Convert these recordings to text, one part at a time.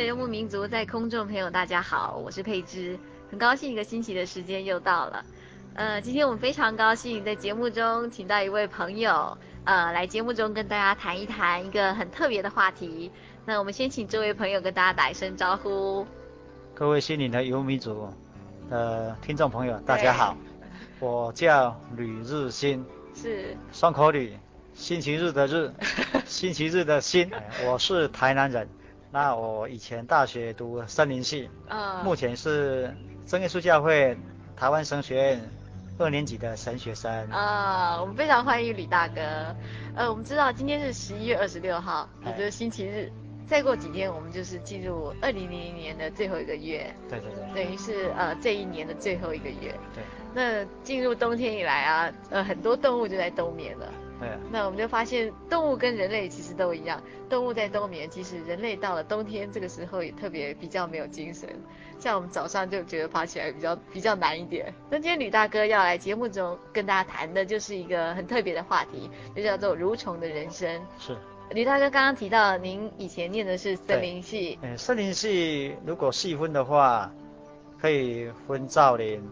民族在空中朋友，大家好，我是佩芝，很高兴一个星期的时间又到了。呃，今天我们非常高兴在节目中请到一位朋友，呃，来节目中跟大家谈一谈一个很特别的话题。那我们先请这位朋友跟大家打一声招呼。各位心灵的游牧民族的听众朋友，大家好，我叫吕日新，是双口吕，星期日的日，星期日的星，我是台南人。那我以前大学读森林系，啊，目前是真耶稣教会台湾神学院二年级的神学生。啊，我们非常欢迎吕大哥。呃，我们知道今天是十一月二十六号，也就是星期日。再过几天我们就是进入二零零零年的最后一个月。对对对。等于是呃这一年的最后一个月。对。那进入冬天以来啊，呃很多动物就在冬眠了。对，那我们就发现动物跟人类其实都一样，动物在冬眠，其实人类到了冬天这个时候也特别比较没有精神，像我们早上就觉得爬起来比较比较难一点。那今天吕大哥要来节目中跟大家谈的就是一个很特别的话题，就叫做蠕虫的人生。是，吕大哥刚刚提到您以前念的是森林系，嗯，森林系如果细分的话，可以分造林，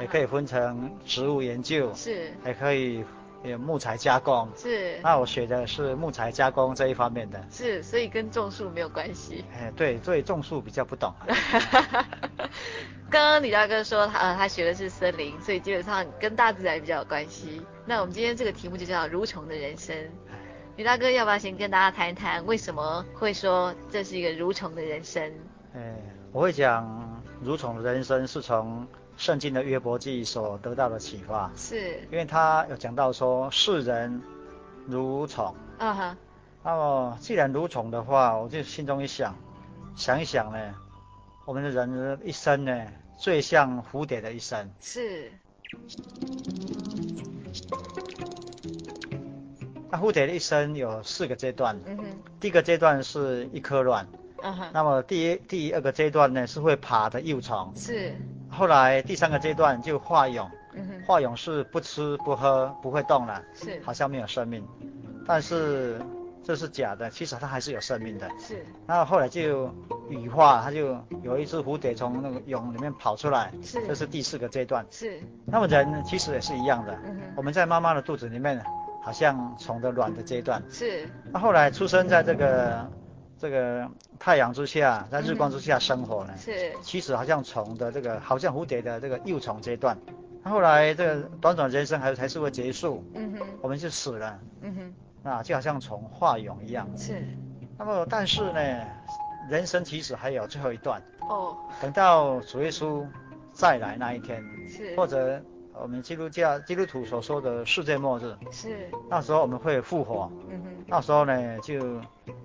也可以分成植物研究，是，还可以。有木材加工是，那我学的是木材加工这一方面的，是，所以跟种树没有关系。哎，对，对，种树比较不懂。刚刚李大哥说他呃他学的是森林，所以基本上跟大自然比较有关系。那我们今天这个题目就叫蠕虫的人生。李大哥要不要先跟大家谈一谈为什么会说这是一个蠕虫的人生？哎，我会讲蠕虫的人生是从。圣经的约伯记所得到的启发，是。因为他有讲到说世人如虫，啊哈，那么既然如虫的话，我就心中一想，想一想呢，我们的人的一生呢，最像蝴蝶的一生，是。那蝴蝶的一生有四个阶段，嗯哼，第一个阶段是一颗卵，嗯哼，那么第一第二个阶段呢是会爬的幼虫，是。后来第三个阶段就化蛹，化蛹是不吃不喝不会动了，是，好像没有生命，但是这是假的，其实它还是有生命的，是。然后后来就羽化，它就有一只蝴蝶从那个蛹里面跑出来，是，这是第四个阶段，是。那么人其实也是一样的，嗯，我们在妈妈的肚子里面，好像虫的卵的阶段，是。那后来出生在这个。这个太阳之下，在日光之下生活呢，嗯、是，其实好像虫的这个，好像蝴蝶的这个幼虫阶段，后来这个短短人生还还是会结束，嗯哼，我们就死了，嗯哼，那就好像虫化蛹一样，是，那么但是呢，人生其实还有最后一段，哦，等到主耶稣再来那一天，是，或者我们基督教基督徒所说的世界末日，是，那时候我们会复活，嗯哼，那时候呢就。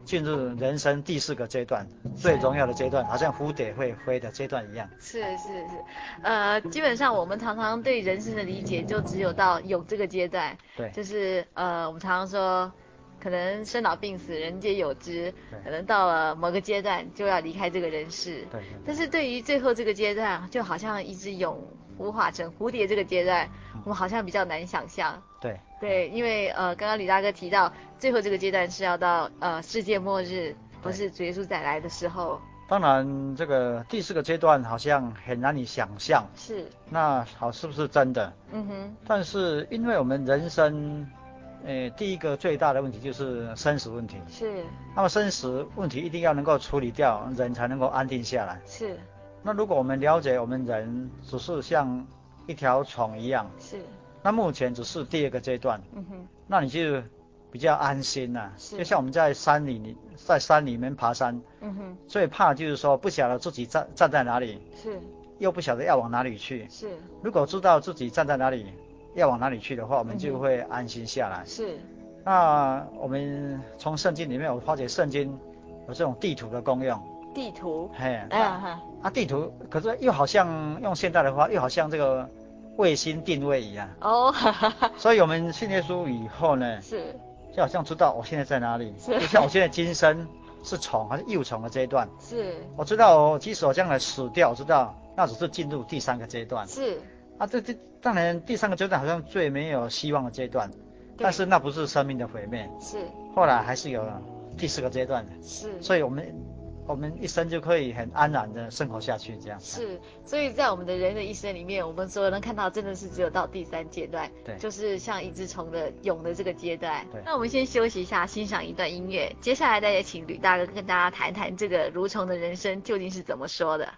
进入人生第四个阶段，最重要的阶段，好像蝴蝶会飞的阶段一样。是是是，呃，基本上我们常常对人生的理解就只有到有这个阶段。对。就是呃，我们常常说，可能生老病死，人皆有之。可能到了某个阶段就要离开这个人世。对。但是对于最后这个阶段，就好像一只蛹孵化成蝴蝶这个阶段，嗯、我们好像比较难想象。对。对，因为呃，刚刚李大哥提到，最后这个阶段是要到呃世界末日，不是主耶稣再来的时候。当然，这个第四个阶段好像很难以想象。是。那好，是不是真的？嗯哼。但是因为我们人生，呃，第一个最大的问题就是生死问题。是。那么生死问题一定要能够处理掉，人才能够安定下来。是。那如果我们了解我们人只是像一条虫一样。是。那目前只是第二个阶段，嗯哼，那你就比较安心了。是，就像我们在山里，在山里面爬山，嗯哼，最怕就是说不晓得自己站站在哪里，是，又不晓得要往哪里去，是。如果知道自己站在哪里，要往哪里去的话，我们就会安心下来。是。那我们从圣经里面，我发觉圣经有这种地图的功用。地图。嘿。哎呀哈。啊，地图，可是又好像用现代的话，又好像这个。卫星定位一样哦，所以我们信耶稣以后呢，是就好像知道我现在在哪里，是就像我现在今生是虫还是幼虫的阶段，是我知道哦，即使我将来死掉，我知道那只是进入第三个阶段，是啊，这这当然第三个阶段好像最没有希望的阶段，但是那不是生命的毁灭，是后来还是有第四个阶段的，是，所以我们。我们一生就可以很安然的生活下去，这样是。所以在我们的人的一生里面，我们所有人看到真的是只有到第三阶段，对，就是像一只虫的蛹的这个阶段。对。那我们先休息一下，欣赏一段音乐，接下来再请吕大哥跟大家谈谈这个蠕虫的人生究竟是怎么说的。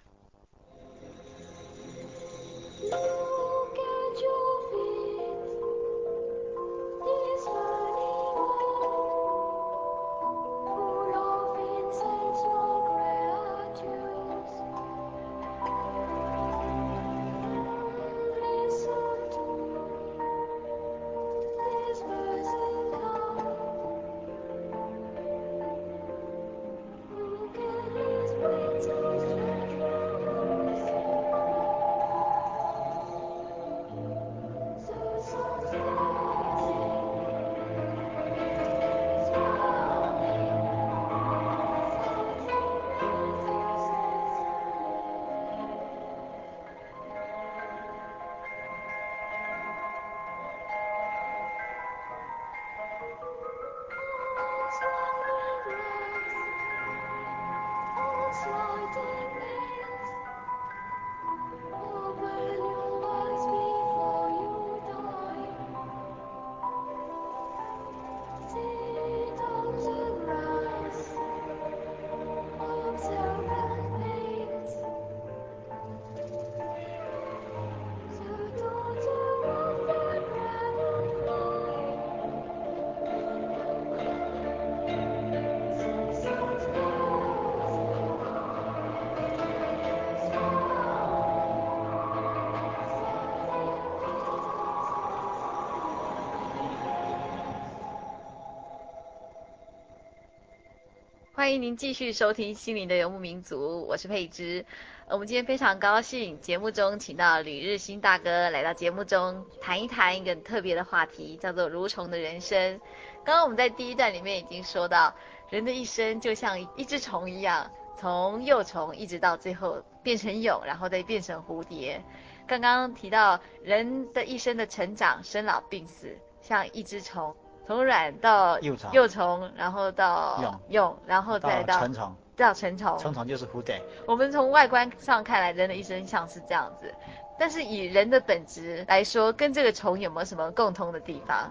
欢迎您继续收听《心灵的游牧民族》，我是佩芝。我们今天非常高兴，节目中请到吕日新大哥来到节目中谈一谈一个特别的话题，叫做蠕虫的人生。刚刚我们在第一段里面已经说到，人的一生就像一只虫一样，从幼虫一直到最后变成蛹，然后再变成蝴蝶。刚刚提到人的一生的成长、生老病死，像一只虫。从卵到幼虫，幼虫，然后到蛹，蛹，然后再到成虫，到成虫。成虫就是蝴蝶。我们从外观上看来，人的一生像是这样子，但是以人的本质来说，跟这个虫有没有什么共通的地方？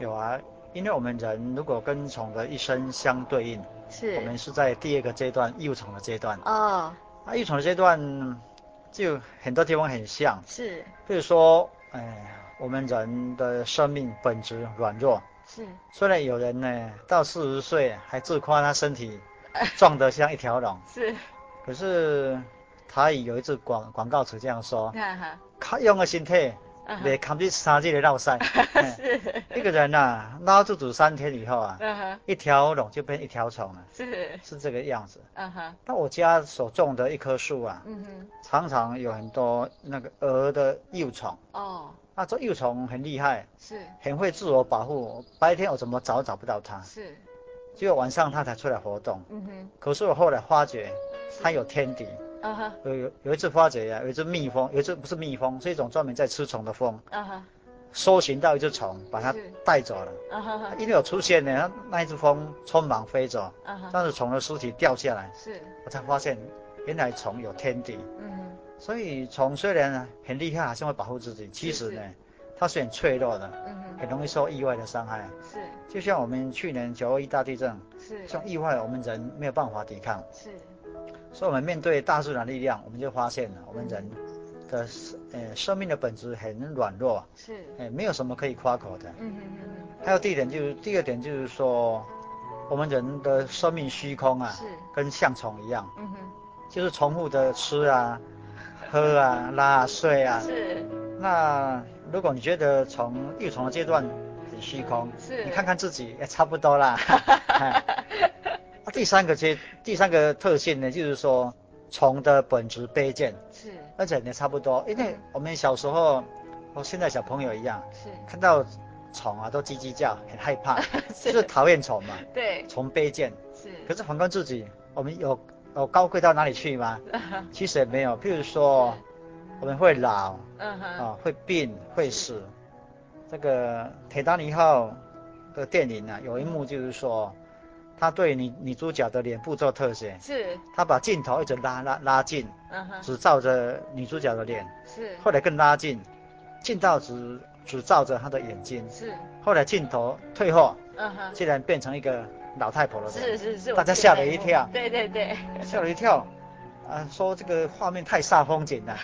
有啊，因为我们人如果跟虫的一生相对应，是我们是在第二个阶段，幼虫的阶段。哦。那幼虫的阶段就很多地方很像，是。比如说，哎，我们人的生命本质软弱。是，虽然有人呢到四十岁还自夸他身体 壮得像一条龙，是，可是他有一句广广告词这样说，他用个身体没扛住三日的落赛。是。一个人呐、啊，拉肚子三天以后啊，一条龙就变一条虫了。是。是这个样子。嗯哼。那我家所种的一棵树啊，嗯哼，常常有很多那个蛾的幼虫。哦。那这幼虫很厉害。是。很会自我保护，白天我怎么找都找不到它。是。只有晚上它才出来活动。嗯哼。可是我后来发觉，它有天敌。啊哈，有有有一次发觉呀，有一只蜜蜂，有一只不是蜜蜂，是一种专门在吃虫的蜂。啊哈，搜寻到一只虫，把它带走了。啊哈，因为有出现呢，那那一只蜂匆忙飞走。啊哈，但是虫的尸体掉下来。是，我才发现原来虫有天敌。嗯哼，所以虫虽然很厉害，还是会保护自己。其实呢，它是很脆弱的。嗯，很容易受意外的伤害。是，就像我们去年九二一大地震。是，这种意外我们人没有办法抵抗。是。所以，我们面对大自然力量，我们就发现了我们人的呃生命的本质很软弱，是，哎，没有什么可以夸口的。嗯嗯嗯。还有第一点就是，第二点就是说，我们人的生命虚空啊，是，跟像虫一样，嗯哼，就是重复的吃啊、喝啊、拉啊、睡啊。是。那如果你觉得从幼虫的阶段很虚空，是，你看看自己也差不多啦。第三个阶，第三个特性呢，就是说虫的本质卑贱，是，而且也差不多，因为我们小时候，和现在小朋友一样，是，看到虫啊都叽叽叫，很害怕，是。就是讨厌虫嘛，对，虫卑贱，是，可是反观自己，我们有有高贵到哪里去吗？其实也没有，譬如说我们会老，啊会病会死，这个铁达尼号的电影啊，有一幕就是说。他对女女主角的脸部做特写，是，他把镜头一直拉拉拉近，嗯哼，只照着女主角的脸，是，后来更拉近，近到只只照着她的眼睛，是，后来镜头退后，嗯哼，竟然变成一个老太婆了，是是是，大家吓了一跳，对对对，吓了一跳，啊，说这个画面太煞风景 了，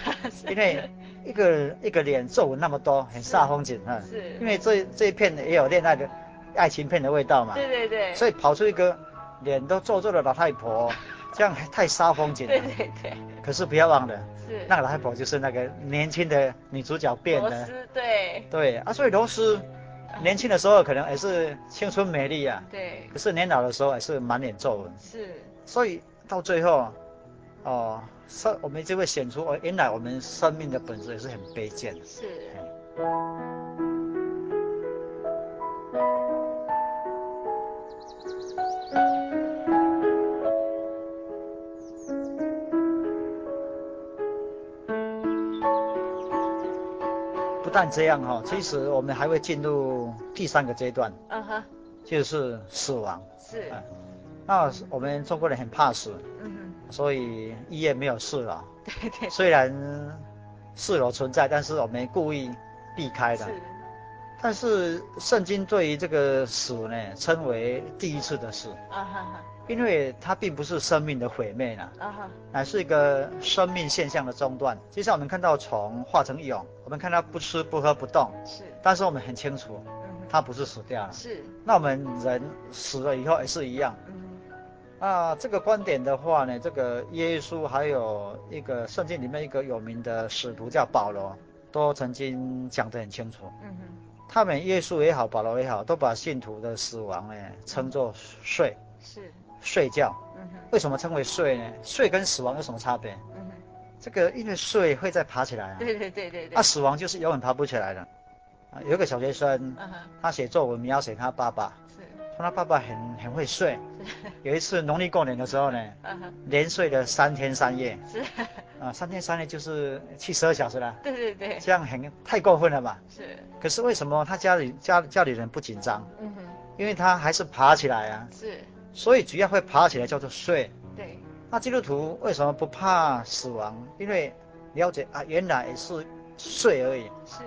因为一个一个脸皱纹那么多，很煞风景啊，是，因为这这一片也有恋爱的。爱情片的味道嘛，对对对，所以跑出一个脸都皱皱的老太婆，这样太煞风景了。对对对。可是不要忘了，是。那个老太婆就是那个年轻的女主角变的。对。对啊，所以罗斯年轻的时候可能也是青春美丽啊。对。可是年老的时候也是满脸皱纹。是。所以到最后，哦，生我们就会显出哦，原来我们生命的本质也是很卑贱。是。但这样哈，其实我们还会进入第三个阶段，嗯哼，就是死亡。是。那我们中国人很怕死，嗯哼，所以医院没有四楼。对对。虽然四楼存在，但是我们故意避开的。是。但是圣经对于这个死呢，称为第一次的死。啊哈哈。因为它并不是生命的毁灭呢，啊哈，乃是一个生命现象的中断。就像我们看到虫化成蛹，我们看它不吃不喝不动，是，但是我们很清楚，它不是死掉了，是。那我们人死了以后也是一样，嗯。那这个观点的话呢，这个耶稣还有一个圣经里面一个有名的使徒叫保罗，都曾经讲得很清楚，嗯哼。他们耶稣也好，保罗也好，都把信徒的死亡呢称作睡，是。睡觉，为什么称为睡呢？睡跟死亡有什么差别？嗯哼，这个因为睡会再爬起来啊。对对对对对。啊、死亡就是永远爬不起来了。啊，有一个小学生，嗯、他写作文描写他爸爸，是，说他爸爸很很会睡。有一次农历过年的时候呢，嗯，连睡了三天三夜。是。啊，三天三夜就是七十二小时了。对对对。这样很太过分了吧？是。可是为什么他家里家家里人不紧张？嗯哼，因为他还是爬起来啊。是。所以只要会爬起来叫做睡。对。那基督徒为什么不怕死亡？因为了解啊，原来也是睡而已。是。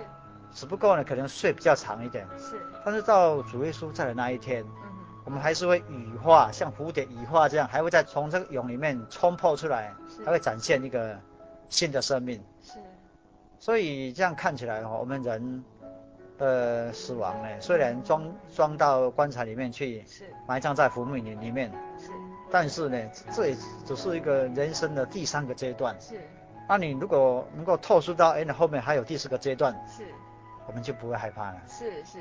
只不过呢，可能睡比较长一点。是。但是到主耶稣在的那一天，嗯，我们还是会羽化，像蝴蝶羽化这样，还会再从这个蛹里面冲破出来，还会展现一个新的生命。是。所以这样看起来，我们人。呃，死亡呢，虽然装装到棺材里面去，是。埋葬在坟墓里里面，是，但是呢，这也只是一个人生的第三个阶段。是，那你如果能够透视到，哎，那后面还有第四个阶段，是，我们就不会害怕了。是是，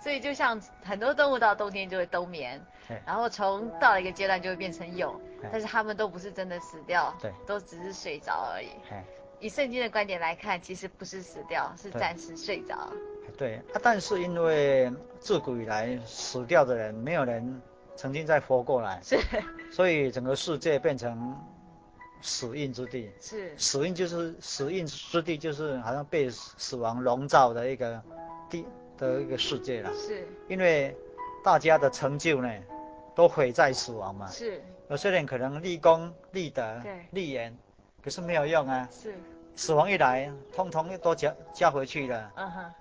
所以就像很多动物到冬天就会冬眠，然后从到了一个阶段就会变成蛹，但是它们都不是真的死掉，对，都只是睡着而已。以圣经的观点来看，其实不是死掉，是暂时睡着。对啊，但是因为自古以来死掉的人没有人曾经再活过来，是，所以整个世界变成死印之地。是，死印就是死印之地，就是好像被死亡笼罩的一个地的一个世界了。是，因为大家的成就呢，都毁在死亡嘛。是，有些人可能立功立德，对，立言，可是没有用啊。是，死亡一来，通通都加加回去了。嗯哼。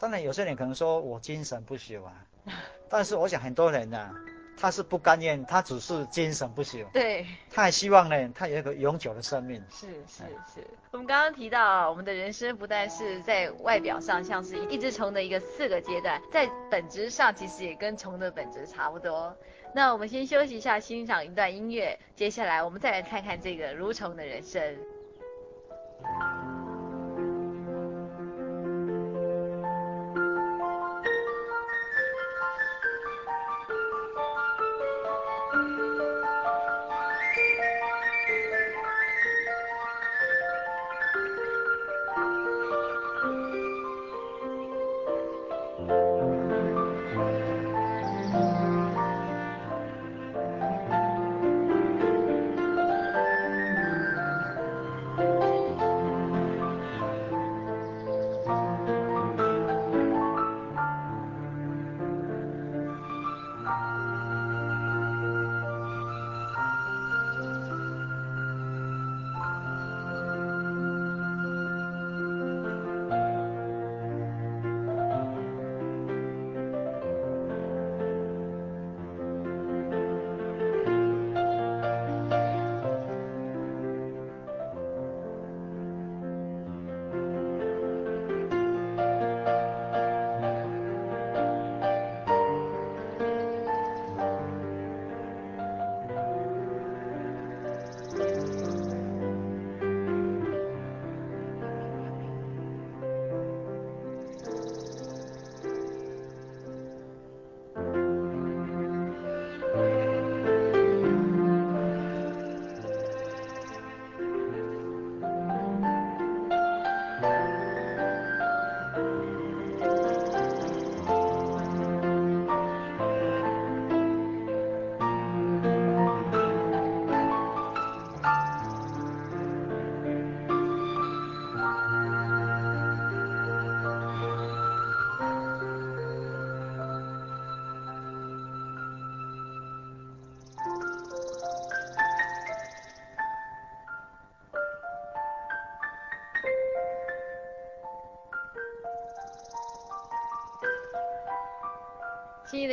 当然，有些人可能说我精神不朽啊，但是我想很多人呢、啊，他是不甘愿，他只是精神不朽，对，他还希望呢，他有一个永久的生命。是是是，我们刚刚提到，我们的人生不但是在外表上像是一只虫的一个四个阶段，在本质上其实也跟虫的本质差不多。那我们先休息一下，欣赏一段音乐，接下来我们再来看看这个蠕虫的人生。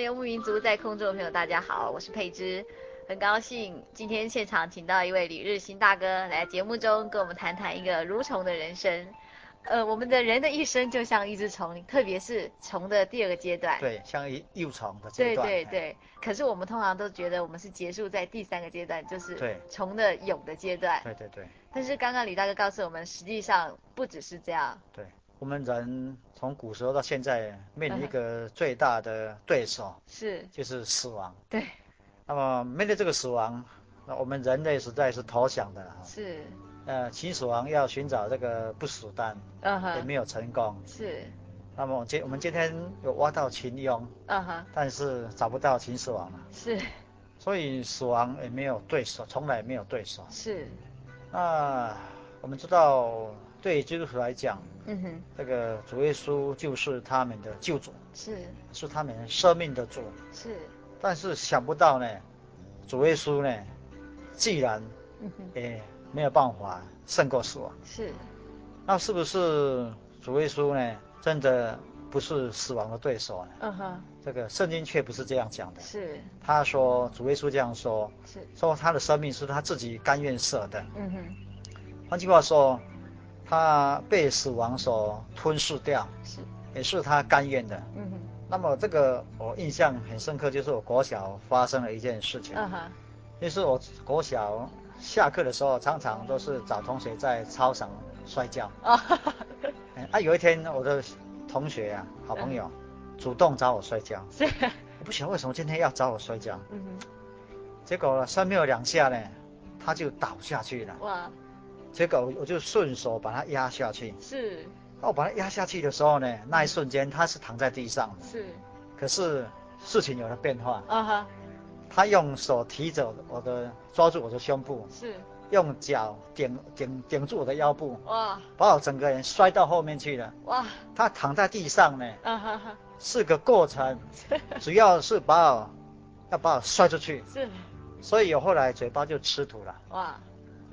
游牧民族，在空中的朋友，大家好，我是佩芝，很高兴今天现场请到一位李日新大哥来节目中跟我们谈谈一个蠕虫的人生。呃，我们的人的一生就像一只虫，特别是虫的第二个阶段，对，像一幼虫的阶段。对对对。可是我们通常都觉得我们是结束在第三个阶段，就是虫的蛹的阶段。对对对。但是刚刚李大哥告诉我们，实际上不只是这样。对。我们人从古时候到现在面临一个最大的对手，是就是死亡。对。那么面对这个死亡，那我们人类实在是投降的了。是。呃，秦始皇要寻找这个不死丹，嗯哼，也没有成功。是。那么今我们今天有挖到秦俑，嗯哼，但是找不到秦始皇了。是。所以死亡也没有对手，从来没有对手。是。那我们知道。对基督徒来讲，嗯哼，这个主耶稣就是他们的救主，是，是他们生命的主，是。但是想不到呢，主耶稣呢，既然，嗯哼，也没有办法胜过死亡，是。那是不是主耶稣呢，真的不是死亡的对手呢？嗯哼，这个圣经却不是这样讲的，是。他说主耶稣这样说，是，说他的生命是他自己甘愿舍的，嗯哼。换句话说。他被死亡所吞噬掉，是，也是他甘愿的。嗯哼。那么这个我印象很深刻，就是我国小发生了一件事情。嗯哼。就是我国小下课的时候，常常都是找同学在操场摔跤。啊哈哈。啊，有一天我的同学啊，好朋友，主动找我摔跤。是。我不晓得为什么今天要找我摔跤。嗯哼。结果摔没有两下呢，他就倒下去了。哇。结果我就顺手把它压下去。是。那我把它压下去的时候呢，那一瞬间他是躺在地上的。是。可是事情有了变化。啊哈。他用手提着我的，抓住我的胸部。是。用脚顶顶顶住我的腰部。哇。把我整个人摔到后面去了。哇。他躺在地上呢。啊哈哈。是个过程。主要是把我，要把我摔出去。是。所以我后来嘴巴就吃土了。哇。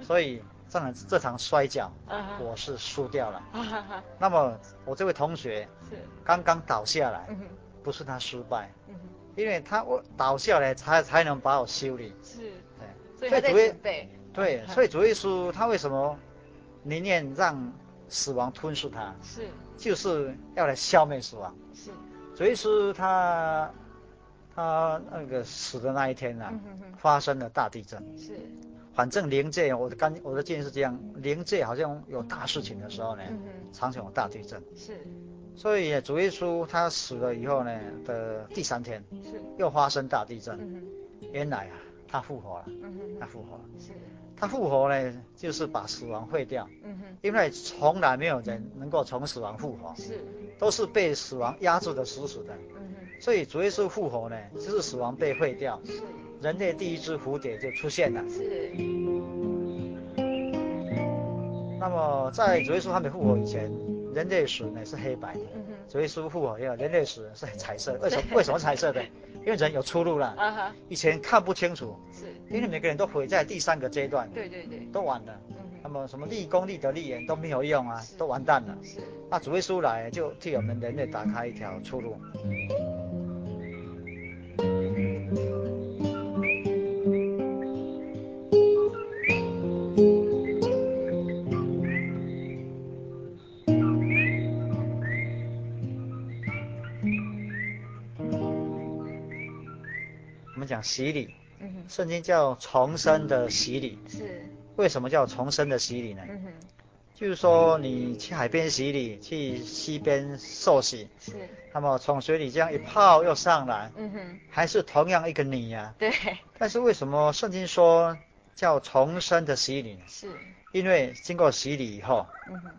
所以。这场这场摔跤，我是输掉了。那么我这位同学是刚刚倒下来，不是他失败，因为他我倒下来才才能把我修理。是，对。所以主耶对，所以主耶稣他为什么宁愿让死亡吞噬他？是，就是要来消灭死亡。是，主耶稣他他那个死的那一天呢，发生了大地震。是。反正灵界，我的感我的建议是这样，灵界好像有大事情的时候呢，嗯、哼常常有大地震。是，所以主耶稣他死了以后呢的第三天，是又发生大地震。嗯、原来啊，他复活了。嗯、哼他复活了。是，他复活呢，就是把死亡废掉。嗯、哼因为从来没有人能够从死亡复活。是，都是被死亡压制的死死的。嗯、哼所以主耶稣复活呢，就是死亡被废掉。是。人类第一只蝴蝶就出现了。是。那么在主耶稣还没复活以前，人类史呢是黑白的。嗯哼。主耶稣复活以后，人类史是彩色。为什么？为什么彩色的？因为人有出路了。啊哈。以前看不清楚。是。因为每个人都毁在第三个阶段。对对对。都完了。那么什么立功、立德、立言都没有用啊，都完蛋了。是。那主耶稣来就替我们人类打开一条出路。洗礼，圣经叫重生的洗礼。是，为什么叫重生的洗礼呢？嗯哼，就是说你去海边洗礼，去溪边受洗，是，那么从水里这样一泡又上来，嗯哼，还是同样一个你呀。对。但是为什么圣经说叫重生的洗礼呢？是，因为经过洗礼以后，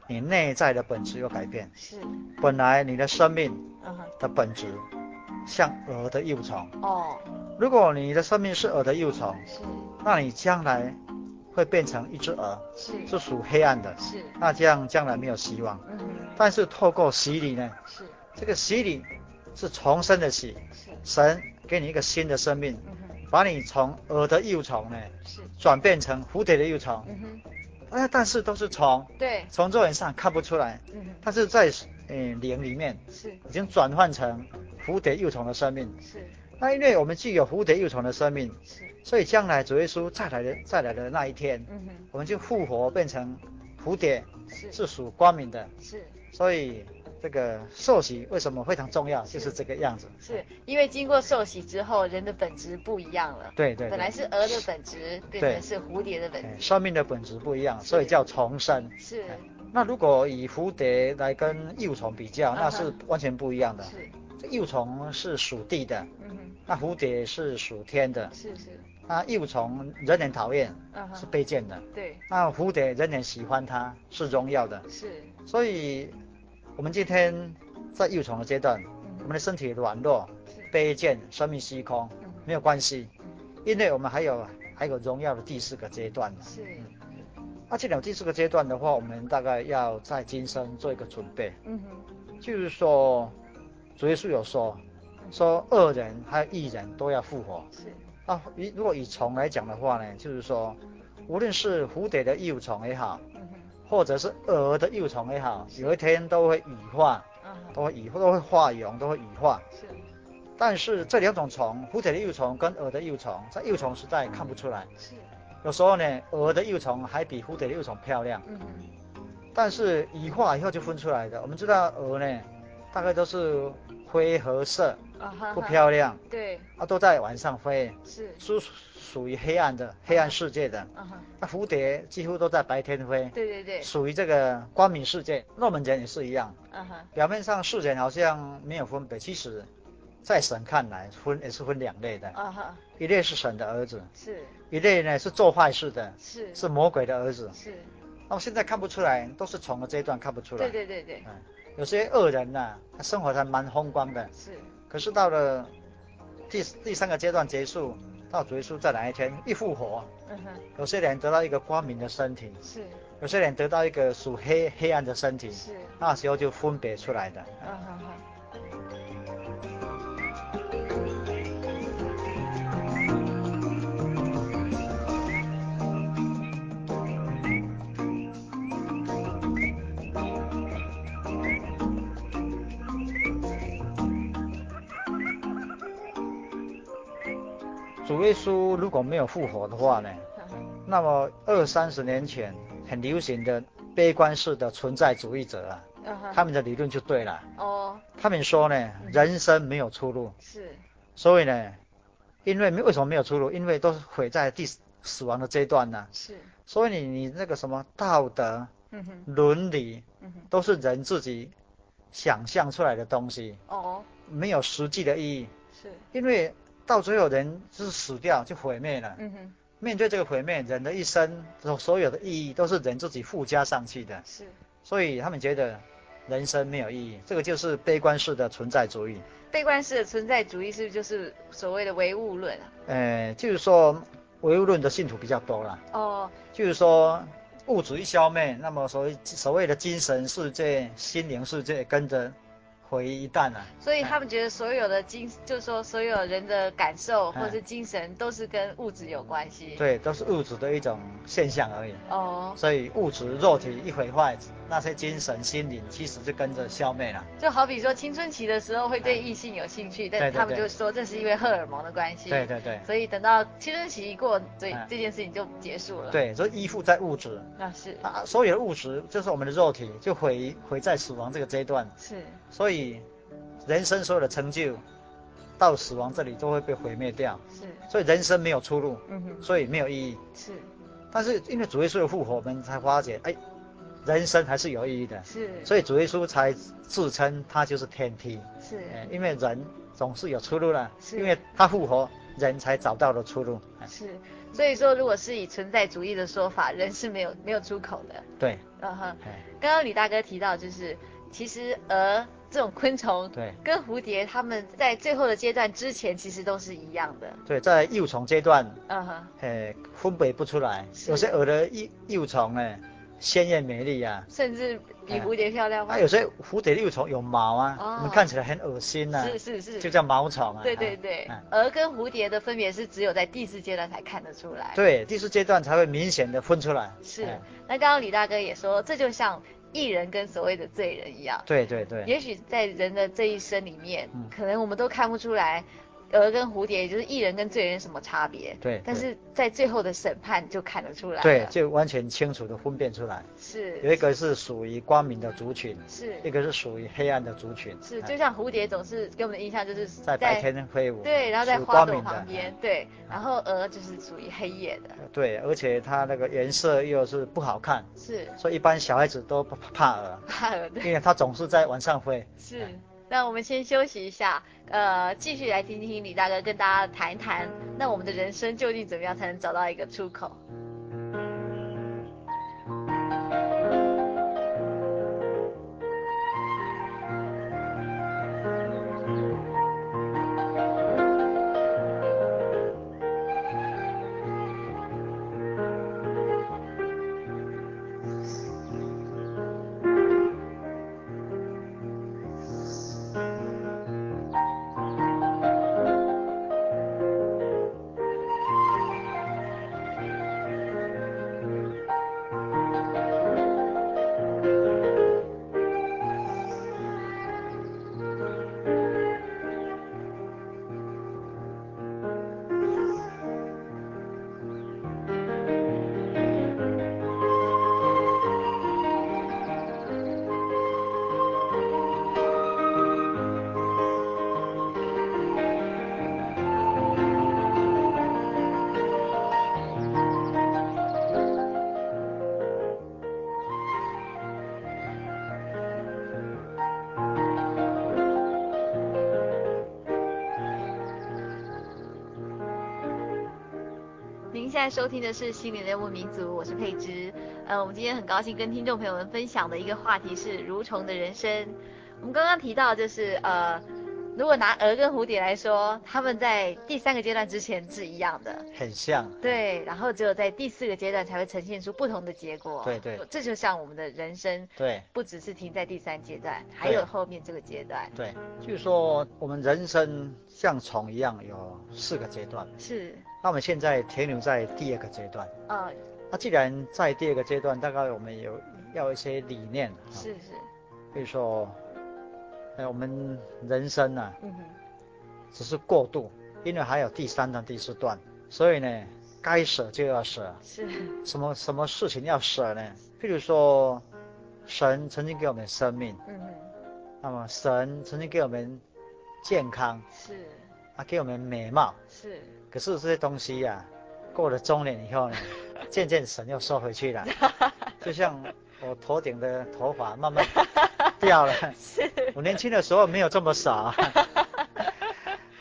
你内在的本质有改变。是，本来你的生命的本质像蛾的幼虫。哦。如果你的生命是蛾的幼虫，是，那你将来会变成一只蛾，是，是属黑暗的，是，那这样将来没有希望。嗯。但是透过洗礼呢，是，这个洗礼是重生的洗，是，神给你一个新的生命，嗯哼，把你从蛾的幼虫呢，是，转变成蝴蝶的幼虫，嗯哼，哎，但是都是虫，对，从肉眼上看不出来，嗯哼，但是在嗯灵里面，是，已经转换成蝴蝶幼虫的生命，是。那因为我们具有蝴蝶幼虫的生命，是，所以将来主耶稣再来的再来的那一天，嗯哼，我们就复活变成蝴蝶，是，是属光明的，是，所以这个受洗为什么非常重要，就是这个样子，是。因为经过受洗之后，人的本质不一样了，对对，本来是鹅的本质，变成是蝴蝶的本质，生命的本质不一样，所以叫重生，是。那如果以蝴蝶来跟幼虫比较，那是完全不一样的，是，这幼虫是属地的。那蝴蝶是属天的，是是。那幼虫人人讨厌，是卑贱的。对。那蝴蝶人人喜欢它，是荣耀的。是。所以，我们今天在幼虫的阶段，我们的身体软弱、卑贱、生命虚空，没有关系，因为我们还有还有荣耀的第四个阶段。是。那这两第四个阶段的话，我们大概要在今生做一个准备。嗯哼。就是说，主耶稣有说。说恶人还有义人都要复活。是。啊，以如果以虫来讲的话呢，就是说，无论是蝴蝶的幼虫也好，嗯、或者是蛾的幼虫也好，有一天都会羽化，都会羽都会化蛹，都会羽化。是。但是这两种虫，蝴蝶的幼虫跟蛾的幼虫，在幼虫时代看不出来。是。有时候呢，蛾的幼虫还比蝴蝶的幼虫漂亮。嗯哼。但是羽化以后就分出来的。我们知道蛾呢，大概都是灰褐色。不漂亮，对，啊，都在晚上飞，是，属属于黑暗的，黑暗世界的，那蝴蝶几乎都在白天飞，对对对，属于这个光明世界。那我们人也是一样，表面上世人好像没有分别，其实，在神看来分也是分两类的，一类是神的儿子，是，一类呢是做坏事的，是，是魔鬼的儿子，是。那我现在看不出来，都是从的这一段看不出来，对对对对，有些恶人呐，他生活还蛮风光的，是。可是到了第第三个阶段结束，到主耶稣再来一天一复活，嗯哼，有些人得到一个光明的身体，是，有些人得到一个属黑黑暗的身体，是，那时候就分别出来的。嗯哼哼。主耶稣如果没有复活的话呢，那么二三十年前很流行的悲观式的存在主义者啊，他们的理论就对了。哦。他们说呢，人生没有出路。是。所以呢，因为为什么没有出路？因为都是毁在第死亡的阶段呢。是。所以你你那个什么道德、伦理，都是人自己想象出来的东西。哦。没有实际的意义。是。因为。到最后，人就是死掉，就毁灭了。嗯哼。面对这个毁灭，人的一生所所有的意义都是人自己附加上去的。是。所以他们觉得人生没有意义，这个就是悲观式的存在主义。悲观式的存在主义是不是就是所谓的唯物论啊？呃，就是说唯物论的信徒比较多了。哦。就是说物质一消灭，那么所谓所谓的精神世界、心灵世界跟着。毁于一旦啊！所以他们觉得所有的精，就是说所有人的感受或是精神都是跟物质有关系。对，都是物质的一种现象而已。哦。所以物质肉体一毁坏，那些精神心灵其实就跟着消灭了。就好比说青春期的时候会对异性有兴趣，但他们就说这是因为荷尔蒙的关系。对对对。所以等到青春期一过，所以这件事情就结束了。对，所以依附在物质。那是。啊，所有的物质就是我们的肉体，就毁毁在死亡这个阶段。是。所以。人生所有的成就，到死亡这里都会被毁灭掉。是，所以人生没有出路。嗯哼，所以没有意义。是，但是因为主耶稣的复活，我们才发觉，哎，人生还是有意义的。是，所以主耶稣才自称他就是天梯。是，因为人总是有出路了。是，因为他复活，人才找到了出路。是，所以说，如果是以存在主义的说法，人是没有没有出口的。对。嗯哼。刚刚李大哥提到，就是其实蛾。这种昆虫对，跟蝴蝶，它们在最后的阶段之前其实都是一样的。对，在幼虫阶段，嗯哼，诶，分别不出来。有些蛾的幼幼虫呢，鲜艳美丽啊，甚至比蝴蝶漂亮吗？啊，有些蝴蝶的幼虫有毛啊，我们看起来很恶心呐。是是是，就叫毛虫啊。对对对，蛾跟蝴蝶的分别是只有在第四阶段才看得出来。对，第四阶段才会明显的分出来。是，那刚刚李大哥也说，这就像。义人跟所谓的罪人一样，对对对。也许在人的这一生里面，嗯、可能我们都看不出来。蛾跟蝴蝶，也就是艺人跟罪人什么差别？对。但是在最后的审判就看得出来。对，就完全清楚的分辨出来。是。有一个是属于光明的族群，是。一个是属于黑暗的族群。是，就像蝴蝶总是给我们的印象就是在白天飞舞。对，然后在花朵旁边。对。然后蛾就是属于黑夜的。对，而且它那个颜色又是不好看。是。所以一般小孩子都怕蛾。怕蛾。对。因为它总是在晚上飞。是。那我们先休息一下，呃，继续来听听李大哥跟大家谈一谈，那我们的人生究竟怎么样才能找到一个出口？现在收听的是《心灵的游牧民族》，我是佩芝。呃，我们今天很高兴跟听众朋友们分享的一个话题是蠕虫的人生。我们刚刚提到就是呃。如果拿蛾跟蝴蝶来说，他们在第三个阶段之前是一样的，很像。对，然后只有在第四个阶段才会呈现出不同的结果。对对，这就像我们的人生，对，不只是停在第三阶段，还有后面这个阶段。对，就是说我们人生像虫一样有四个阶段。是。那我们现在停留在第二个阶段。嗯。那既然在第二个阶段，大概我们有要一些理念。是是。比如说。哎，我们人生呢、啊，只是过渡，因为还有第三段、第四段，所以呢，该舍就要舍。是。什么什么事情要舍呢？譬如说，神曾经给我们生命，嗯哼。那么神曾经给我们健康，是。啊，给我们美貌，是。可是这些东西呀、啊，过了中年以后呢，渐渐神又收回去了，就像我头顶的头发慢慢。掉了，是。我年轻的时候没有这么傻。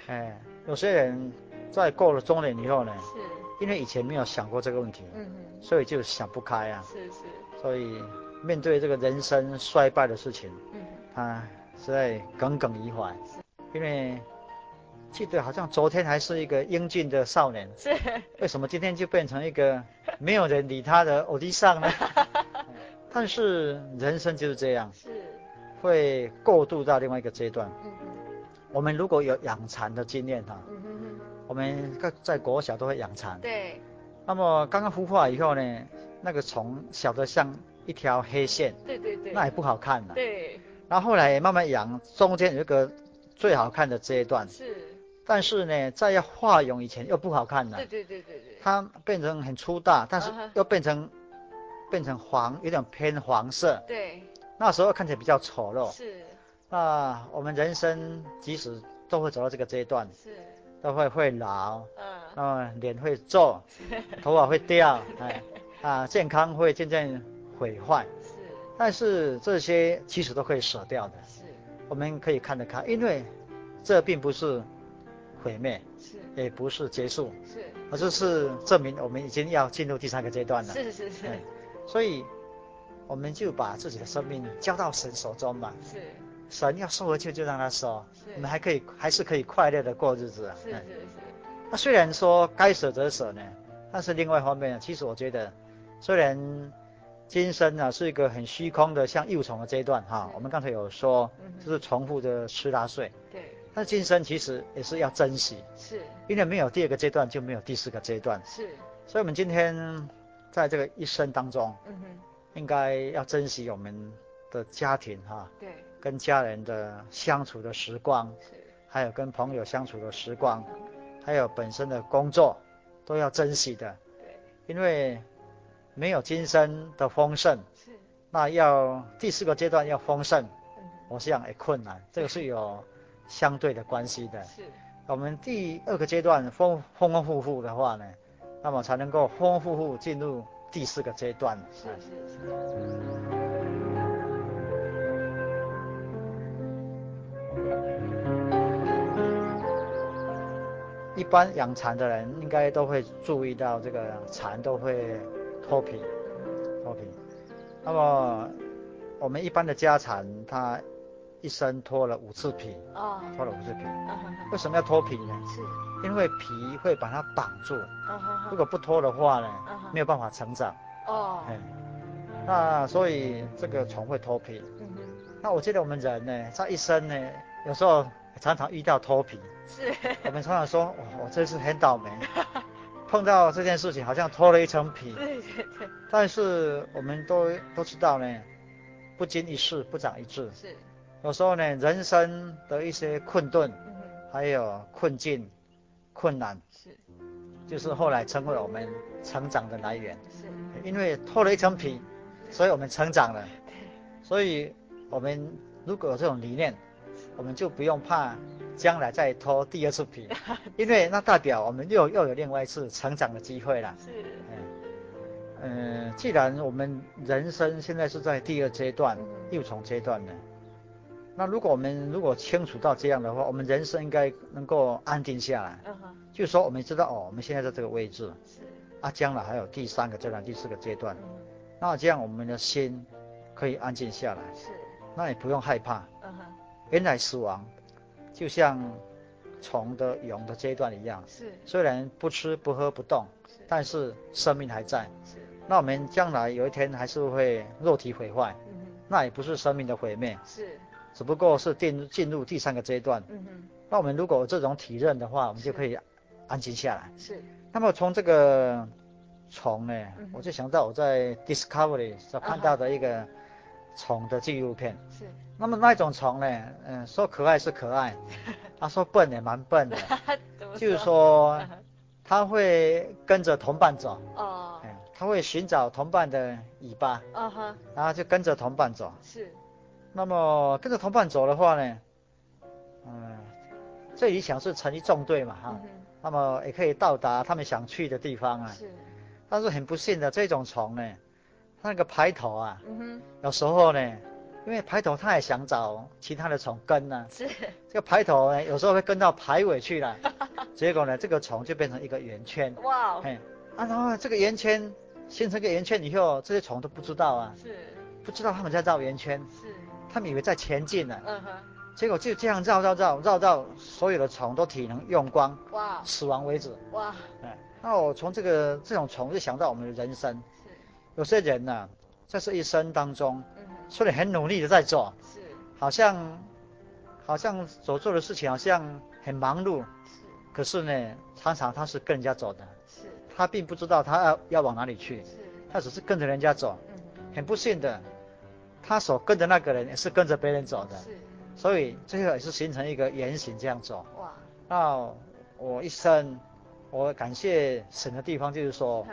哎，有些人在过了中年以后呢，是。因为以前没有想过这个问题，嗯嗯，所以就想不开啊。是是。所以面对这个人生衰败的事情，嗯哼，他实在耿耿于怀。是。因为记得好像昨天还是一个英俊的少年，是。为什么今天就变成一个没有人理他的欧弟桑呢？但是人生就是这样。是。会过渡到另外一个阶段。我们如果有养蚕的经验哈，嗯哼哼。我们在在国小都会养蚕。对。那么刚刚孵化以后呢，那个虫小的像一条黑线。对对对。那也不好看了。对。然后后来慢慢养，中间有一个最好看的阶段。是。但是呢，在要化蛹以前又不好看了。对对对对对。它变成很粗大，但是又变成、uh. 变成黄，有点偏黄色。对。那时候看起来比较丑陋，是。那我们人生即使都会走到这个阶段，是。都会会老，嗯。那么脸会皱，头发会掉，哎，啊，健康会渐渐毁坏，是。但是这些其实都可以舍掉的，是。我们可以看得开，因为这并不是毁灭，是。也不是结束，是。而这是证明我们已经要进入第三个阶段了，是是是。所以。我们就把自己的生命交到神手中嘛。是。神要收回去就让他收。是。我们还可以还是可以快乐的过日子啊。是是是。那虽然说该舍则舍呢，但是另外一方面呢，其实我觉得，虽然今生啊是一个很虚空的像幼虫的阶段哈，我们刚才有说，就是重复的吃拉睡。对。但今生其实也是要珍惜。是。因为没有第二个阶段，就没有第四个阶段。是。所以我们今天在这个一生当中。嗯哼。应该要珍惜我们的家庭哈，对，跟家人的相处的时光，是，还有跟朋友相处的时光，还有本身的工作，都要珍惜的，对，因为没有今生的丰盛，是，那要第四个阶段要丰盛，嗯，我想也困难，这个是有相对的关系的，是，我们第二个阶段丰丰丰富富的话呢，那么才能够丰丰富富进入。第四个阶段是是是。一般养蚕的人应该都会注意到，这个蚕都会脱皮，脱皮。那么我们一般的家蚕，它一生脱了五次皮，哦，脱了五次皮。为什么要脱皮呢？是。因为皮会把它绑住，如果不脱的话呢，没有办法成长。哦。哎，那所以这个虫会脱皮。嗯。那我记得我们人呢，在一生呢，有时候常常遇到脱皮。是。我们常常说，哦，我这次很倒霉，碰到这件事情好像脱了一层皮。对对对。但是我们都都知道呢，不经一事不长一智。是。有时候呢，人生的一些困顿，嗯，还有困境。困难是，就是后来成为我们成长的来源。是，因为脱了一层皮，所以我们成长了。对，所以我们如果有这种理念，我们就不用怕将来再脱第二次皮，因为那代表我们又又有另外一次成长的机会了。是，嗯，既然我们人生现在是在第二阶段，幼虫阶段呢。那如果我们如果清楚到这样的话，我们人生应该能够安定下来。嗯哼。就是说，我们知道哦，我们现在在这个位置。是。啊，将来还有第三个阶段、第四个阶段，嗯、那这样我们的心可以安静下来，是，那也不用害怕。嗯哼，原来死亡就像虫的蛹的阶段一样，是，虽然不吃不喝不动，是，但是生命还在。是，那我们将来有一天还是会肉体毁坏，嗯哼，那也不是生命的毁灭，是，只不过是进进入第三个阶段。嗯哼，那我们如果有这种体认的话，我们就可以。安静下来。是。那么从这个虫呢，嗯、我就想到我在 Discovery 所看到的一个虫的纪录片。是。那么那种虫呢，嗯，说可爱是可爱，他、啊、说笨也蛮笨的。就是说，他会跟着同伴走。哦。嗯，他会寻找同伴的尾巴。啊哈。然后就跟着同伴走。是。那么跟着同伴走的话呢，嗯，这理想是成一纵队嘛，哈。嗯那么也可以到达他们想去的地方啊。是。但是很不幸的，这种虫呢，它那个排头啊，嗯，有时候呢，因为排头它也想找其他的虫跟呢、啊。是。这个排头呢，有时候会跟到排尾去了。结果呢，这个虫就变成一个圆圈。哇。嘿。啊，然后这个圆圈形成个圆圈以后，这些虫都不知道啊。是。不知道他们在绕圆圈。是。他们以为在前进呢。嗯哼。结果就这样绕绕绕绕到所有的虫都体能用光，哇，死亡为止。哇，哎，那我从这个这种虫就想到我们的人生，是，有些人呢、啊，在这一生当中，嗯，虽然很努力的在做，是，好像，好像所做的事情好像很忙碌，是，可是呢，常常他是跟人家走的，是，他并不知道他要要往哪里去，是，他只是跟着人家走，嗯，很不幸的，他所跟的那个人也是跟着别人走的，是。所以最后也是形成一个圆形这样走。哇！那我一生，我感谢神的地方就是说，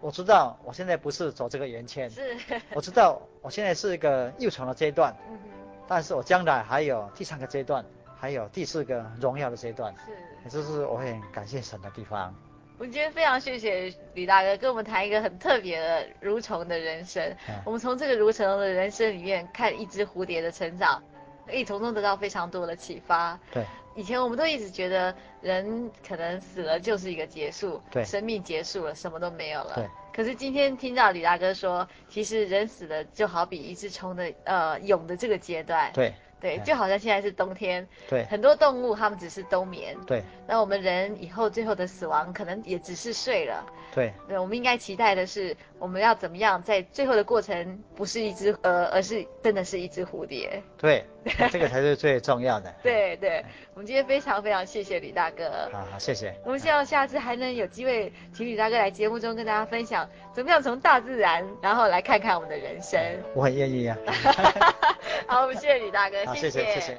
我知道我现在不是走这个圆圈，是。我知道我现在是一个幼虫的阶段，嗯哼。但是我将来还有第三个阶段，还有第四个荣耀的阶段，是。也就是我很感谢神的地方。我今天非常谢谢李大哥跟我们谈一个很特别的蠕虫的人生。嗯。我们从这个蠕虫的人生里面看一只蝴蝶的成长。可以从中得到非常多的启发。对，以前我们都一直觉得人可能死了就是一个结束，对，生命结束了，什么都没有了。对。可是今天听到李大哥说，其实人死了就好比一只虫的呃蛹的这个阶段。对。对，就好像现在是冬天，对，很多动物它们只是冬眠，对。那我们人以后最后的死亡可能也只是睡了，对。对，我们应该期待的是，我们要怎么样在最后的过程，不是一只呃，而是真的是一只蝴蝶。对，这个才是最重要的。对对，我们今天非常非常谢谢李大哥。好好，谢谢。我们希望下次还能有机会请李大哥来节目中跟大家分享，怎么样从大自然，然后来看看我们的人生。我很愿意啊。好，我们谢谢李大哥，谢谢。谢谢，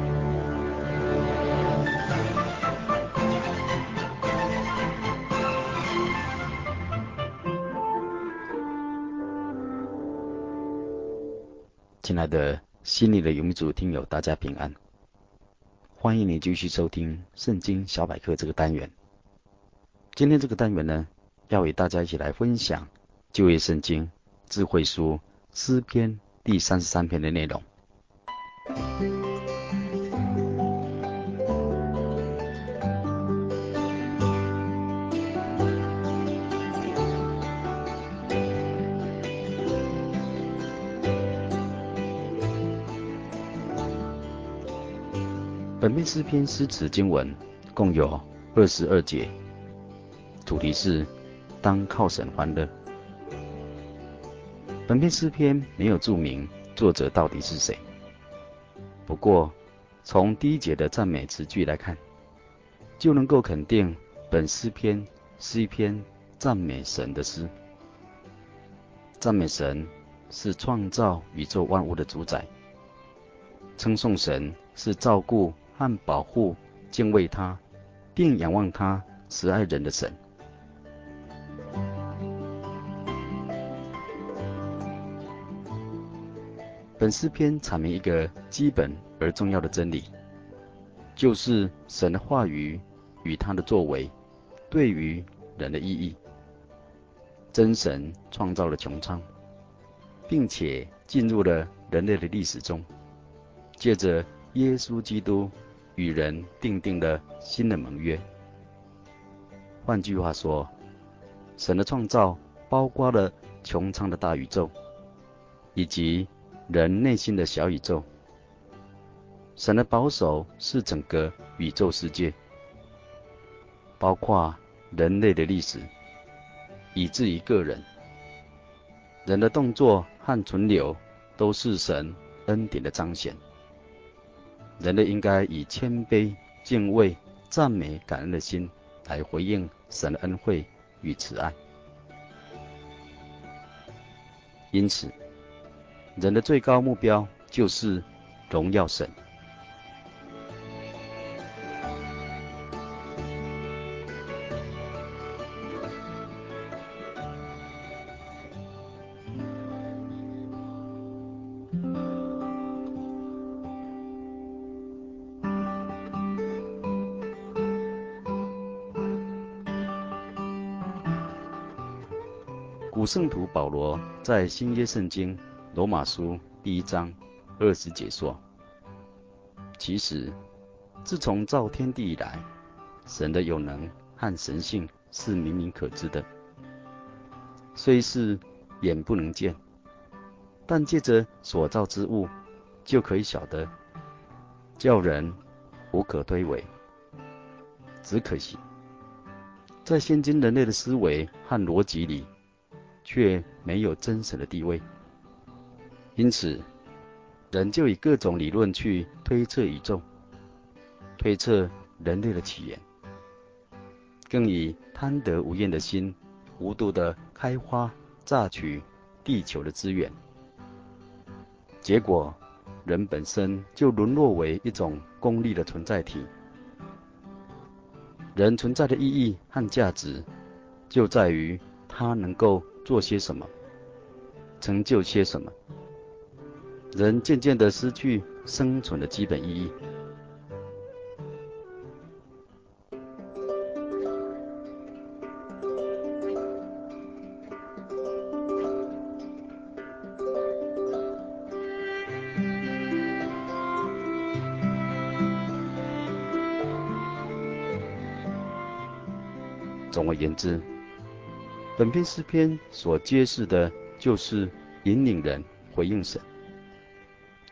亲爱的。心里的游牧民族听友，大家平安，欢迎你继续收听《圣经小百科》这个单元。今天这个单元呢，要与大家一起来分享旧约圣经智慧书诗篇第三十三篇的内容。本篇诗篇诗词经文共有二十二节，主题是当靠神欢乐。本篇诗篇没有注明作者到底是谁，不过从第一节的赞美词句来看，就能够肯定本诗篇是一篇赞美神的诗。赞美神是创造宇宙万物的主宰，称颂神是照顾。和保护、敬畏他，并仰望他慈爱人的神。本诗篇阐明一个基本而重要的真理，就是神的话语与他的作为对于人的意义。真神创造了穹苍，并且进入了人类的历史中，借着耶稣基督。与人订定了新的盟约。换句话说，神的创造包括了穹苍的大宇宙，以及人内心的小宇宙。神的保守是整个宇宙世界，包括人类的历史，以至于个人。人的动作和存留，都是神恩典的彰显。人类应该以谦卑、敬畏、赞美、感恩的心来回应神的恩惠与慈爱。因此，人的最高目标就是荣耀神。保罗在新约圣经罗马书第一章二十节说：“其实，自从造天地以来，神的有能和神性是明明可知的，虽是眼不能见，但借着所造之物，就可以晓得，叫人无可推诿。只可惜，在现今人类的思维和逻辑里。”却没有真实的地位，因此，人就以各种理论去推测宇宙，推测人类的起源，更以贪得无厌的心，无度的开发榨取地球的资源，结果，人本身就沦落为一种功利的存在体。人存在的意义和价值，就在于他能够做些什么，成就些什么。人渐渐地失去生存的基本意义。总而言之，本篇诗篇所揭示的，就是引领人回应神，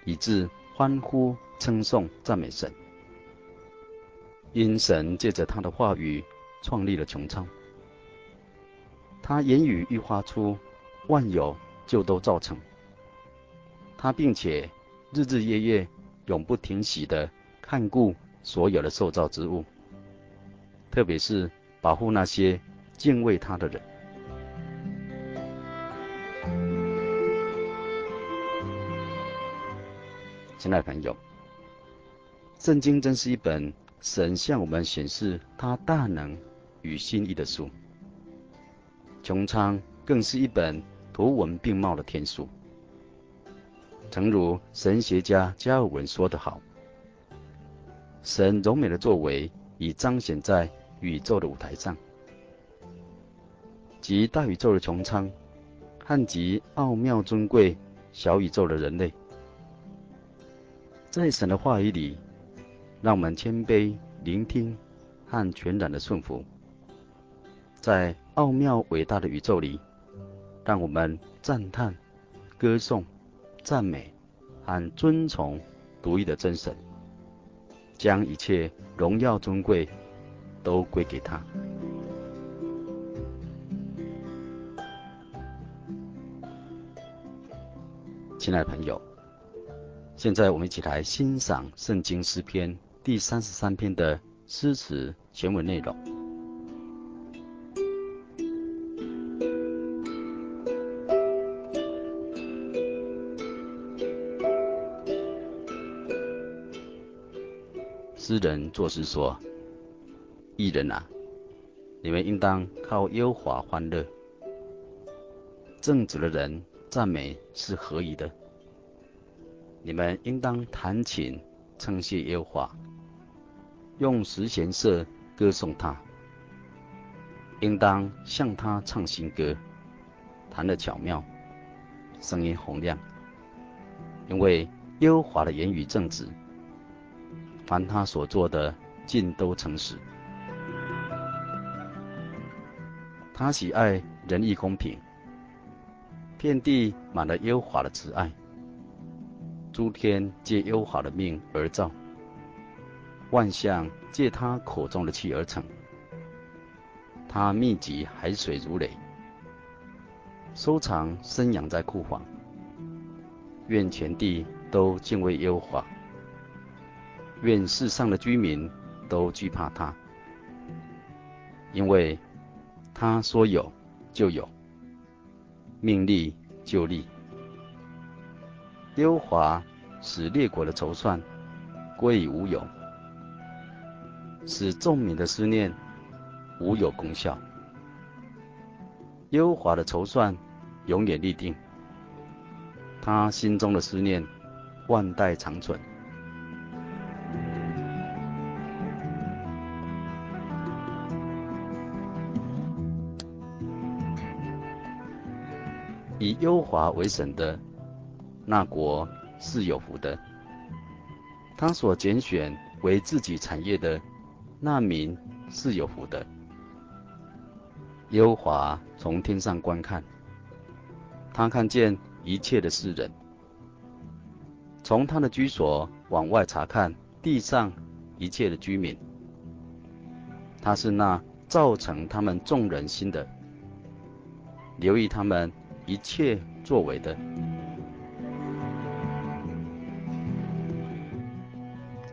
以致欢呼、称颂、赞美神。因神借着他的话语创立了穹苍，他言语一发出，万有就都造成。他并且日日夜夜永不停息地看顾所有的受造之物，特别是。保护那些敬畏他的人。亲爱的朋友，圣经真是一本神向我们显示他大能与心意的书。穹苍更是一本图文并茂的天书。诚如神学家加尔文说得好：“神柔美的作为已彰显在。”宇宙的舞台上，及大宇宙的穹苍，和极奥妙尊贵小宇宙的人类，在神的话语里，让我们谦卑聆听和全然的顺服；在奥妙伟大的宇宙里，让我们赞叹、歌颂、赞美和尊崇独一的真神，将一切荣耀尊贵。都归给他。亲爱的朋友，现在我们一起来欣赏《圣经诗篇》第三十三篇的诗词全文内容。诗人作诗说。艺人啊，你们应当靠优华欢乐。正直的人赞美是合宜的。你们应当弹琴称谢耶和华，用十弦瑟歌颂他。应当向他唱新歌，弹得巧妙，声音洪亮。因为耶和华的言语正直，凡他所做的尽都诚实。他喜爱仁义公平，遍地满了耶和华的慈爱。诸天借优华的命而造，万象借他口中的气而成。他密集海水如雷，收藏深洋在库房。愿全地都敬畏优华，愿世上的居民都惧怕他，因为。他说有就有，命立就立。耶和华使列国的筹算归于无有，使众民的思念无有功效。耶和华的筹算永远立定，他心中的思念万代长存。以耶和华为神的那国是有福的，他所拣选为自己产业的那民是有福的。优华从天上观看，他看见一切的世人；从他的居所往外查看地上一切的居民。他是那造成他们众人心的，留意他们。一切作为的，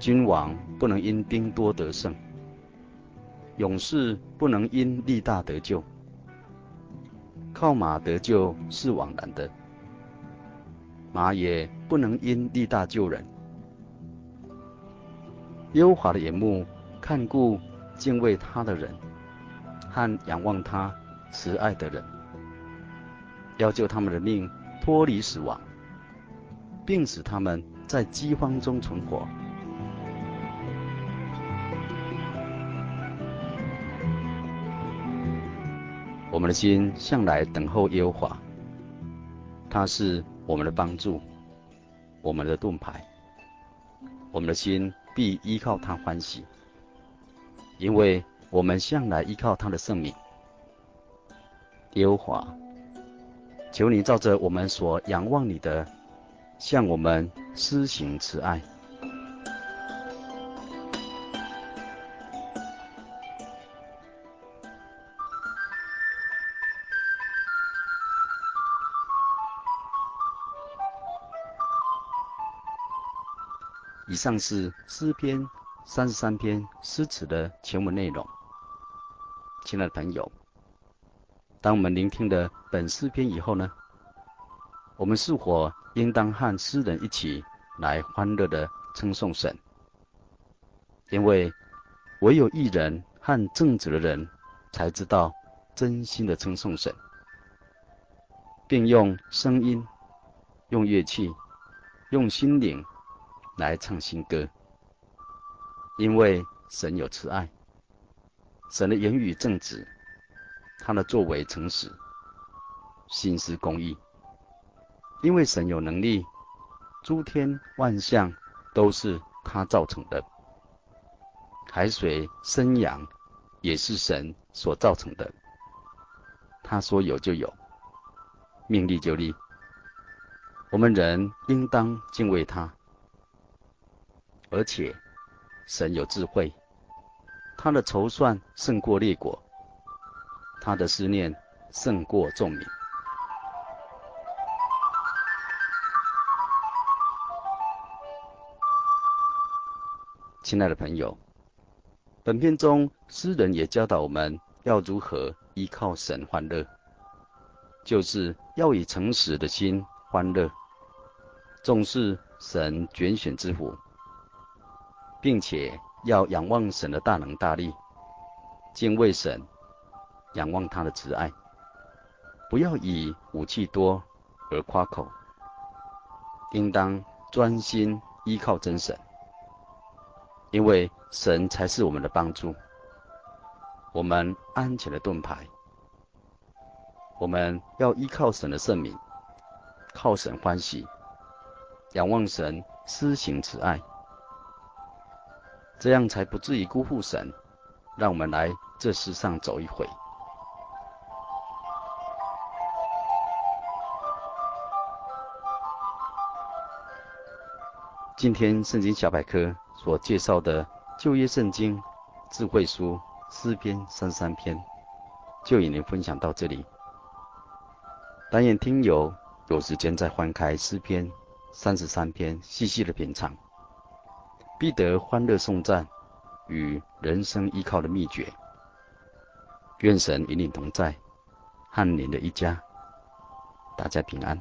君王不能因兵多得胜，勇士不能因力大得救。靠马得救是枉然的，马也不能因力大救人。耶和华的眼目看顾敬畏他的人，和仰望他慈爱的人，要救他们的命脱离死亡，并使他们在饥荒中存活。我们的心向来等候耶和华，他是我们的帮助，我们的盾牌。我们的心必依靠他欢喜，因为我们向来依靠他的圣名。耶和华，求你照着我们所仰望你的，向我们施行慈爱。以上是诗篇三十三篇诗词的全文内容。亲爱的朋友，当我们聆听了本诗篇以后呢，我们是否应当和诗人一起来欢乐地称颂神？因为唯有义人和正直的人才知道真心的称颂神，并用声音、用乐器、用心灵。来唱新歌，因为神有慈爱，神的言语正直，他的作为诚实，心思公义。因为神有能力，诸天万象都是他造成的，海水生阳也是神所造成的。他说有就有，命立就立。我们人应当敬畏他。而且，神有智慧，他的筹算胜过列国，他的思念胜过众民。亲爱的朋友，本篇中诗人也教导我们要如何依靠神欢乐，就是要以诚实的心欢乐，重视神拣选之福。并且要仰望神的大能大力，敬畏神，仰望他的慈爱，不要以武器多而夸口，应当专心依靠真神，因为神才是我们的帮助，我们安全的盾牌。我们要依靠神的圣名，靠神欢喜，仰望神施行慈爱。这样才不至于辜负神，让我们来这世上走一回。今天圣经小百科所介绍的旧约圣经智慧书诗篇三十三篇，就与您分享到这里。但愿听友有时间再翻开诗篇三十三篇，细细的品尝。必得欢乐颂赞与人生依靠的秘诀。愿神与你同在，和您的一家，大家平安。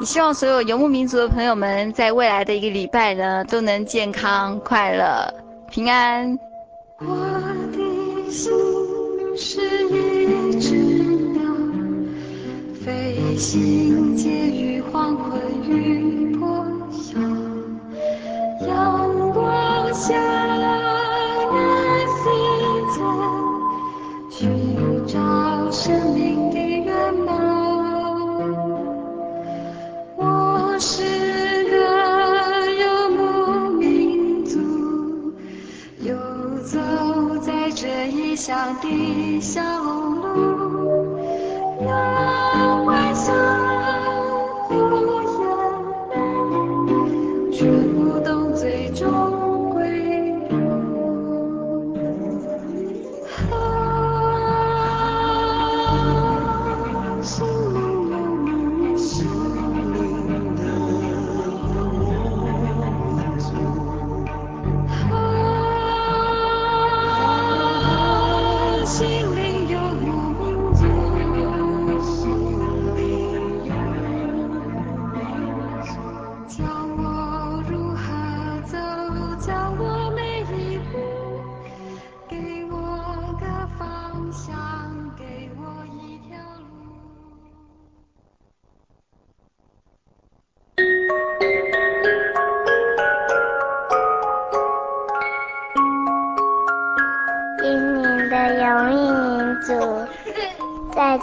也希望所有游牧民族的朋友们，在未来的一个礼拜呢，都能健康、快乐、平安。我的心是一只鸟，飞行介于黄昏与破晓，阳光下，那行走，寻找生命蓝色间，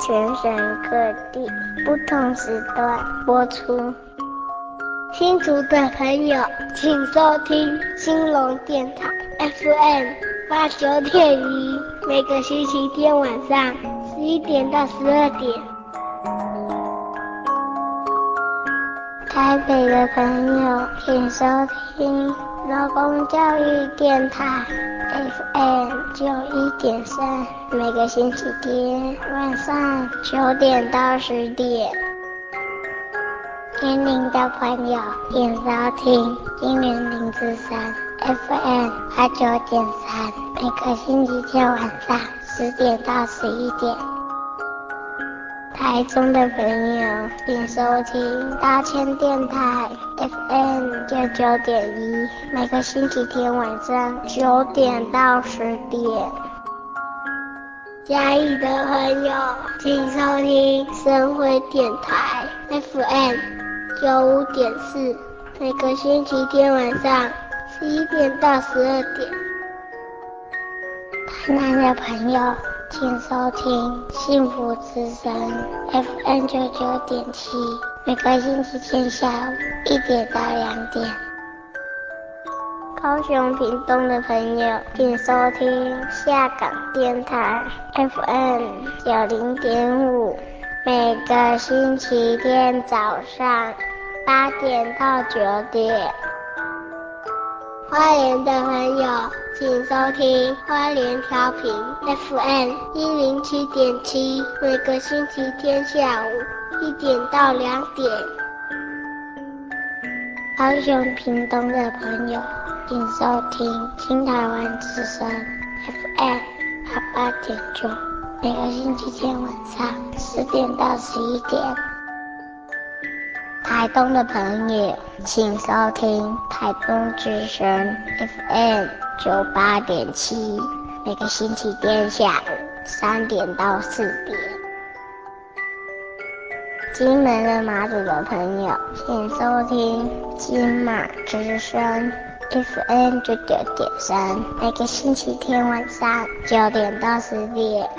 全省各地不同时段播出。新竹的朋友，请收听兴隆电台 FM 八九点一，每个星期天晚上十一点到十二点。台北的朋友，请收听劳工教育电台。FM 九一点三，每个星期天晚上九点到十点。年龄的朋友，请收听金莲林之声 FM 八九点三，每个星期天晚上十点到十一点。台中的朋友，请收听大千电台 FM 九九点一，每个星期天晚上九点到十点。嘉义的朋友，请收听深辉电台 FM 九五点四，每个星期天晚上十一点到十二点。台南的朋友。请收听幸福之声 FM 九九点七，每个星期天下午一点到两点。高雄屏东的朋友，请收听下港电台 FM 九零点五，每个星期天早上八点到九点。花莲的朋友。请收听花莲调频 FM 一零七点七，每个星期天下午一点到两点。高雄屏东的朋友，请收听新台湾之声 FM 八八点九，每个星期天晚上十点到十一点。台东的朋友，请收听台东之声 FM 九八点七，每个星期天下午三点到四点。金门的马祖的朋友，请收听金马之声 fn 九九点三每个星期天晚上九点到十点。